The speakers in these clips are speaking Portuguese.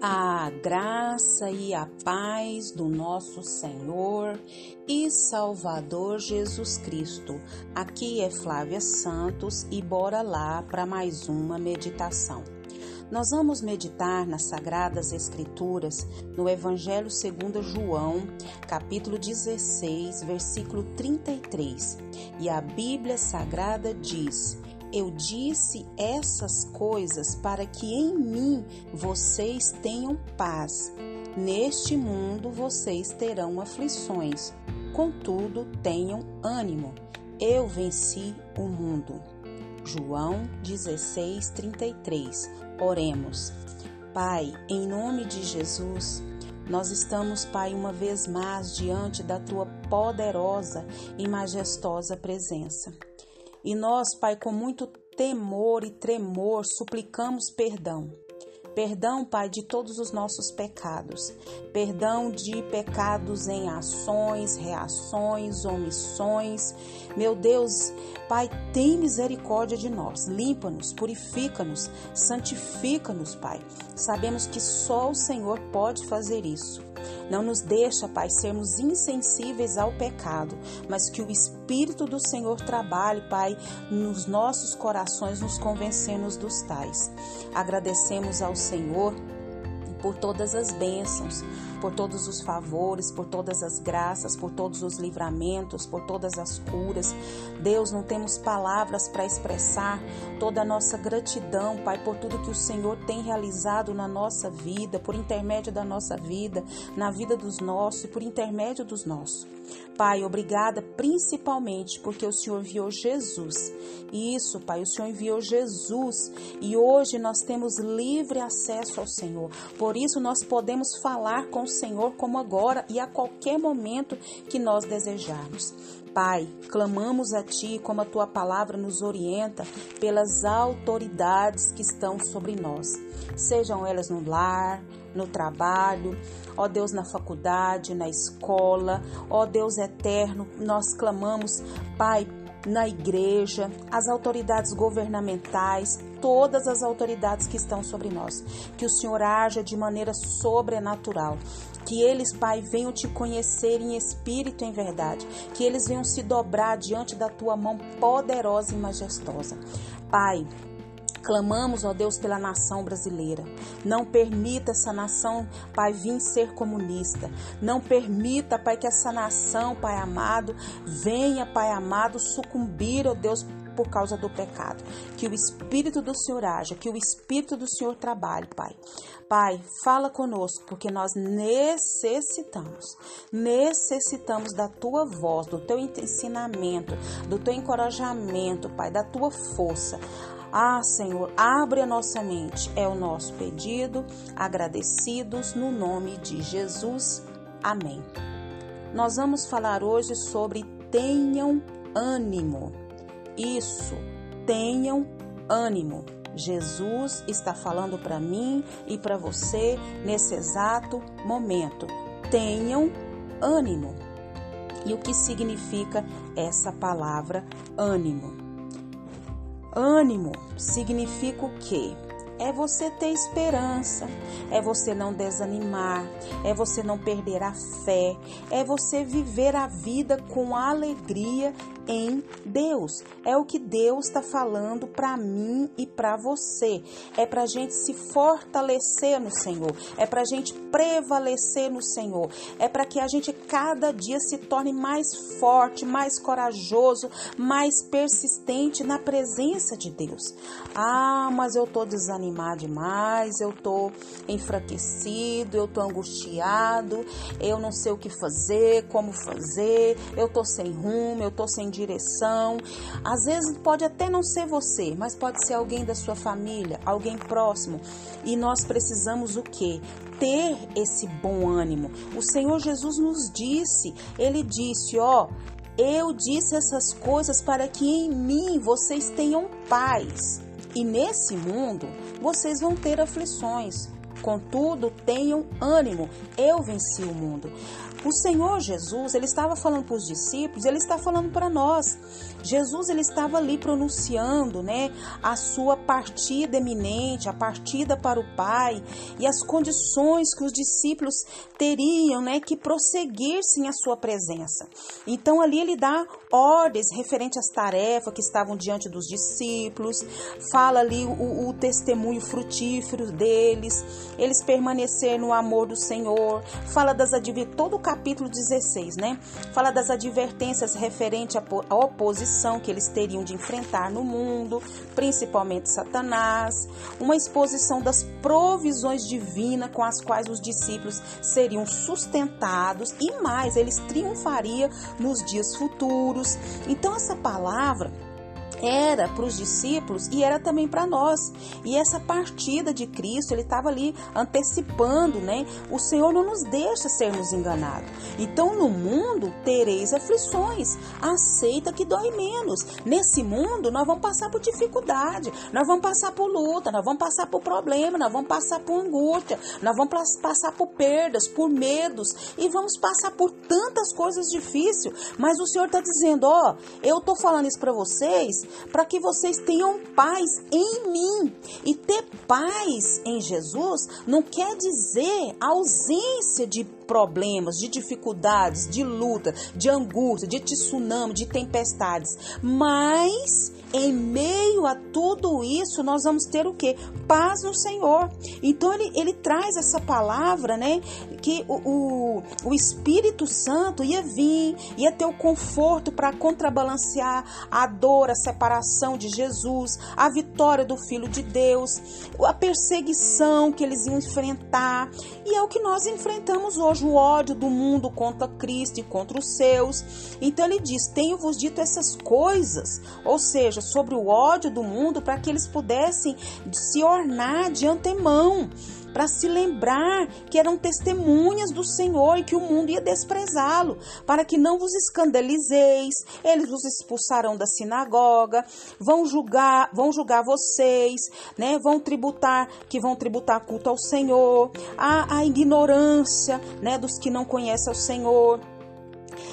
A graça e a paz do nosso Senhor e Salvador Jesus Cristo. Aqui é Flávia Santos e bora lá para mais uma meditação. Nós vamos meditar nas Sagradas Escrituras no Evangelho segundo João, capítulo 16, versículo 33. E a Bíblia Sagrada diz: eu disse essas coisas para que em mim vocês tenham paz. Neste mundo vocês terão aflições. Contudo, tenham ânimo. Eu venci o mundo. João 16, 33. Oremos. Pai, em nome de Jesus, nós estamos, Pai, uma vez mais diante da tua poderosa e majestosa presença. E nós, Pai, com muito temor e tremor, suplicamos perdão. Perdão, Pai, de todos os nossos pecados. Perdão de pecados em ações, reações, omissões. Meu Deus, Pai, tem misericórdia de nós. Limpa-nos, purifica-nos, santifica-nos, Pai. Sabemos que só o Senhor pode fazer isso. Não nos deixa, Pai, sermos insensíveis ao pecado, mas que o Espírito do Senhor trabalhe, Pai, nos nossos corações, nos convencendo dos tais. Agradecemos ao Senhor por todas as bênçãos, por todos os favores, por todas as graças, por todos os livramentos, por todas as curas. Deus, não temos palavras para expressar toda a nossa gratidão, Pai, por tudo que o Senhor tem realizado na nossa vida, por intermédio da nossa vida, na vida dos nossos e por intermédio dos nossos. Pai, obrigada principalmente porque o Senhor enviou Jesus. Isso, Pai, o Senhor enviou Jesus e hoje nós temos livre acesso ao Senhor. Por isso nós podemos falar com o Senhor como agora e a qualquer momento que nós desejarmos. Pai, clamamos a Ti, como a Tua palavra nos orienta, pelas autoridades que estão sobre nós, sejam elas no lar, no trabalho, ó Deus, na faculdade, na escola, ó Deus eterno, nós clamamos, Pai, na igreja, as autoridades governamentais, todas as autoridades que estão sobre nós. Que o Senhor haja de maneira sobrenatural. Que eles, Pai, venham te conhecer em espírito e em verdade. Que eles venham se dobrar diante da tua mão poderosa e majestosa. Pai, Clamamos, ó Deus, pela nação brasileira. Não permita essa nação, Pai, vir ser comunista. Não permita, Pai, que essa nação, Pai amado, venha, Pai amado, sucumbir, ó Deus, por causa do pecado. Que o Espírito do Senhor haja, que o Espírito do Senhor trabalhe, Pai. Pai, fala conosco, porque nós necessitamos, necessitamos da tua voz, do teu ensinamento, do teu encorajamento, Pai, da tua força. Ah, Senhor, abre a nossa mente, é o nosso pedido, agradecidos no nome de Jesus. Amém. Nós vamos falar hoje sobre tenham ânimo. Isso, tenham ânimo. Jesus está falando para mim e para você nesse exato momento. Tenham ânimo. E o que significa essa palavra ânimo? Ânimo significa o quê? É você ter esperança, é você não desanimar, é você não perder a fé, é você viver a vida com alegria em Deus. É o que Deus está falando para mim e para você. É para a gente se fortalecer no Senhor, é para a gente prevalecer no Senhor, é para que a gente cada dia se torne mais forte, mais corajoso, mais persistente na presença de Deus. Ah, mas eu tô desanimado demais, eu tô enfraquecido, eu tô angustiado, eu não sei o que fazer, como fazer, eu tô sem rumo, eu tô sem direção. Às vezes pode até não ser você, mas pode ser alguém da sua família, alguém próximo. E nós precisamos o quê? Ter esse bom ânimo. O Senhor Jesus nos disse, ele disse, ó, eu disse essas coisas para que em mim vocês tenham paz. E nesse mundo vocês vão ter aflições. Contudo, tenham ânimo, eu venci o mundo. O Senhor Jesus, ele estava falando para os discípulos, ele está falando para nós. Jesus ele estava ali pronunciando, né, a sua partida eminente, a partida para o Pai e as condições que os discípulos teriam, né, que prosseguissem a sua presença. Então ali ele dá ordens referente às tarefas que estavam diante dos discípulos, fala ali o, o testemunho frutífero deles, eles permanecer no amor do Senhor, fala das todo o capítulo 16, né? Fala das advertências referente à oposição que eles teriam de enfrentar no mundo, principalmente Satanás, uma exposição das provisões divinas com as quais os discípulos seriam sustentados e mais, eles triunfariam nos dias futuros. Então essa palavra era para os discípulos e era também para nós. E essa partida de Cristo, ele estava ali antecipando, né? O Senhor não nos deixa sermos enganados. Então, no mundo tereis aflições. Aceita que dói menos. Nesse mundo, nós vamos passar por dificuldade, nós vamos passar por luta, nós vamos passar por problema, nós vamos passar por angústia, nós vamos passar por perdas, por medos e vamos passar por tantas coisas difíceis. Mas o Senhor está dizendo: Ó, eu estou falando isso para vocês para que vocês tenham paz em mim. E ter paz em Jesus não quer dizer ausência de problemas, de dificuldades, de luta, de angústia, de tsunami, de tempestades, mas em meio a tudo isso, nós vamos ter o que? Paz no Senhor. Então ele, ele traz essa palavra, né? Que o, o, o Espírito Santo ia vir, ia ter o conforto para contrabalancear a dor, a separação de Jesus, a vitória do Filho de Deus, a perseguição que eles iam enfrentar. E é o que nós enfrentamos hoje, o ódio do mundo contra Cristo e contra os seus. Então ele diz: Tenho-vos dito essas coisas, ou seja, sobre o ódio do mundo para que eles pudessem se ornar de antemão para se lembrar que eram testemunhas do Senhor e que o mundo ia desprezá-lo, para que não vos escandalizeis. Eles vos expulsarão da sinagoga, vão julgar, vão julgar vocês, né? Vão tributar, que vão tributar culto ao Senhor, a, a ignorância, né, dos que não conhecem o Senhor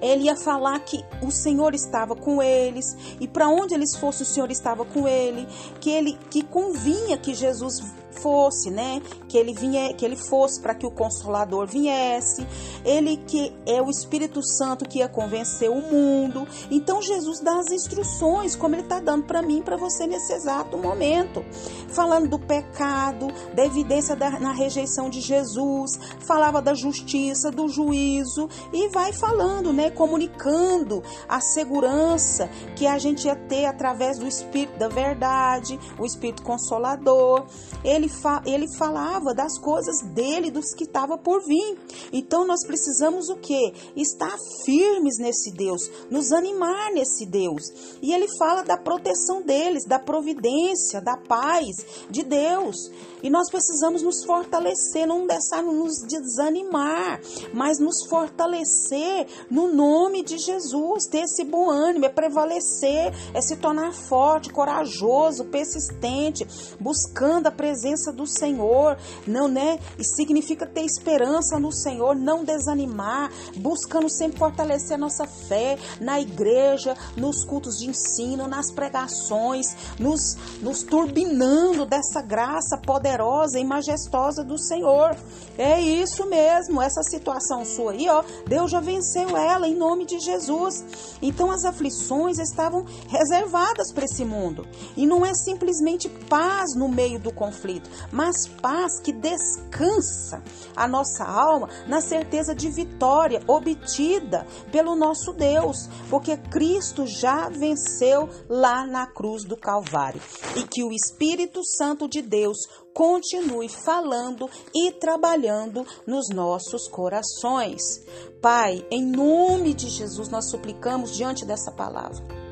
ele ia falar que o Senhor estava com eles e para onde eles fossem o Senhor estava com ele, que ele que convinha que Jesus fosse, né? Que ele vinha, que ele fosse para que o consolador viesse. Ele que é o Espírito Santo que ia convencer o mundo. Então Jesus dá as instruções como ele está dando para mim, para você nesse exato momento, falando do pecado, da evidência da, na rejeição de Jesus, falava da justiça, do juízo e vai falando, né? Comunicando a segurança que a gente ia ter através do Espírito da verdade, o Espírito Consolador. Ele ele, fa ele falava das coisas dele, dos que estava por vir. Então nós precisamos o que? Estar firmes nesse Deus, nos animar nesse Deus. E ele fala da proteção deles, da providência, da paz de Deus. E nós precisamos nos fortalecer, não deixar nos desanimar, mas nos fortalecer no nome de Jesus, ter esse bom ânimo, é prevalecer, é se tornar forte, corajoso, persistente, buscando a presença do Senhor, não, né? E significa ter esperança no Senhor, não desanimar, buscando sempre fortalecer a nossa fé na igreja, nos cultos de ensino, nas pregações, nos, nos turbinando dessa graça poderosa e majestosa do Senhor. É isso mesmo, essa situação sua aí, ó, Deus já venceu ela em nome de Jesus. Então as aflições estavam reservadas para esse mundo. E não é simplesmente paz no meio do conflito, mas paz que descansa a nossa alma na certeza de vitória obtida pelo nosso Deus, porque Cristo já venceu lá na cruz do Calvário. E que o Espírito Santo de Deus continue falando e trabalhando nos nossos corações. Pai, em nome de Jesus, nós suplicamos diante dessa palavra.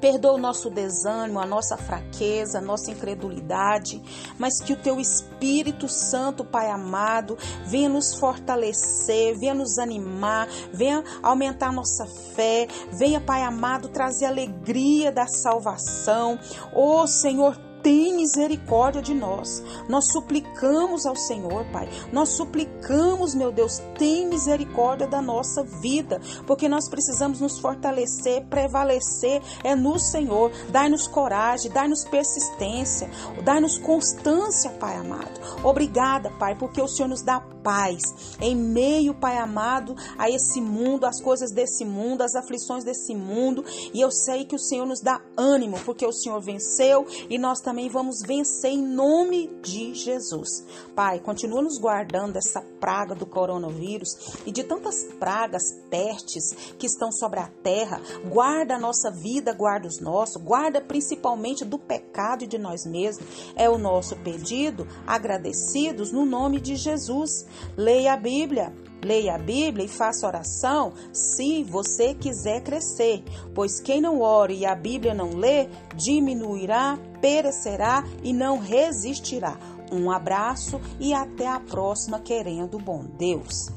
Perdoa o nosso desânimo, a nossa fraqueza, a nossa incredulidade, mas que o teu Espírito Santo, Pai amado, venha nos fortalecer, venha nos animar, venha aumentar nossa fé, venha, Pai amado, trazer alegria da salvação. Ô oh, Senhor, tem misericórdia de nós. Nós suplicamos ao Senhor, Pai. Nós suplicamos, meu Deus, tem misericórdia da nossa vida, porque nós precisamos nos fortalecer, prevalecer é no Senhor. Dai-nos coragem, dai-nos persistência, dai-nos constância, Pai amado. Obrigada, Pai, porque o Senhor nos dá paz em meio, Pai amado, a esse mundo, as coisas desse mundo, as aflições desse mundo. E eu sei que o Senhor nos dá ânimo, porque o Senhor venceu e nós também vamos vencer em nome de Jesus. Pai, continua nos guardando dessa praga do coronavírus e de tantas pragas, pestes que estão sobre a terra. Guarda a nossa vida, guarda os nossos, guarda principalmente do pecado e de nós mesmos. É o nosso pedido, agradecidos no nome de Jesus. Leia a Bíblia. Leia a Bíblia e faça oração se você quiser crescer, pois quem não ore e a Bíblia não lê, diminuirá, perecerá e não resistirá. Um abraço e até a próxima, querendo bom Deus.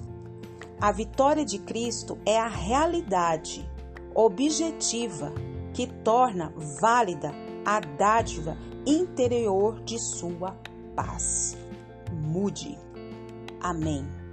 A vitória de Cristo é a realidade objetiva que torna válida a dádiva interior de sua paz. Mude. Amém.